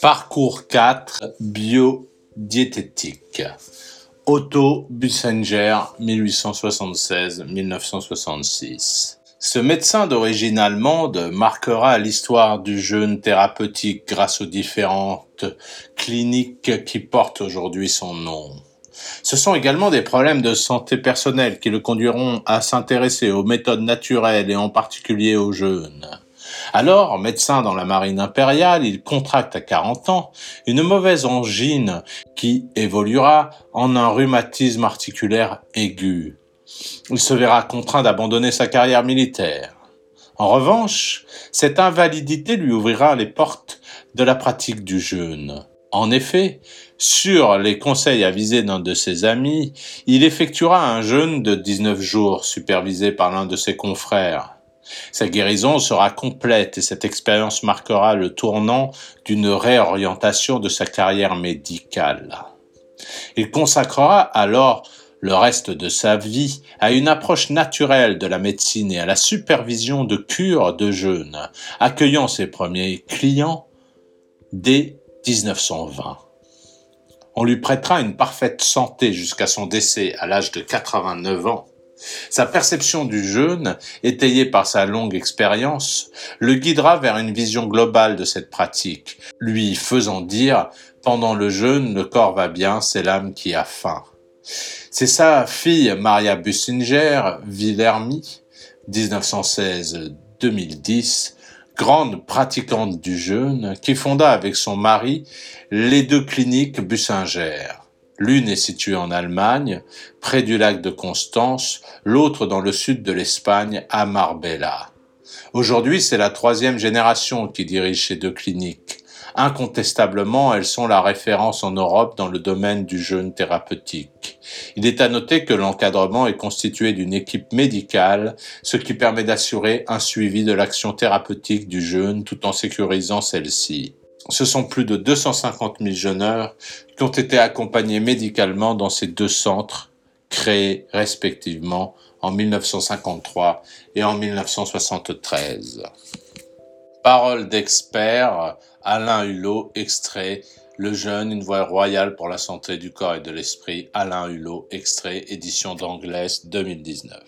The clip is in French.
Parcours 4 biodiététique. Otto Bussinger, 1876-1966. Ce médecin d'origine allemande marquera l'histoire du jeûne thérapeutique grâce aux différentes cliniques qui portent aujourd'hui son nom. Ce sont également des problèmes de santé personnelle qui le conduiront à s'intéresser aux méthodes naturelles et en particulier au jeûne. Alors, médecin dans la marine impériale, il contracte à 40 ans une mauvaise angine qui évoluera en un rhumatisme articulaire aigu. Il se verra contraint d'abandonner sa carrière militaire. En revanche, cette invalidité lui ouvrira les portes de la pratique du jeûne. En effet, sur les conseils avisés d'un de ses amis, il effectuera un jeûne de 19 jours supervisé par l'un de ses confrères. Sa guérison sera complète et cette expérience marquera le tournant d'une réorientation de sa carrière médicale. Il consacrera alors le reste de sa vie à une approche naturelle de la médecine et à la supervision de cures de jeûne, accueillant ses premiers clients dès 1920. On lui prêtera une parfaite santé jusqu'à son décès à l'âge de 89 ans. Sa perception du jeûne, étayée par sa longue expérience, le guidera vers une vision globale de cette pratique, lui faisant dire pendant le jeûne, le corps va bien, c'est l'âme qui a faim. C'est sa fille Maria Bussinger Villermy, 1916-2010, grande pratiquante du jeûne, qui fonda avec son mari les deux cliniques Bussinger. L'une est située en Allemagne, près du lac de Constance, l'autre dans le sud de l'Espagne, à Marbella. Aujourd'hui, c'est la troisième génération qui dirige ces deux cliniques. Incontestablement, elles sont la référence en Europe dans le domaine du jeûne thérapeutique. Il est à noter que l'encadrement est constitué d'une équipe médicale, ce qui permet d'assurer un suivi de l'action thérapeutique du jeûne tout en sécurisant celle-ci ce sont plus de 250 000 jeûneurs qui ont été accompagnés médicalement dans ces deux centres créés respectivement en 1953 et en 1973. Parole d'expert, Alain Hulot, extrait Le jeûne, une voie royale pour la santé du corps et de l'esprit, Alain Hulot, extrait, édition d'Anglaise 2019.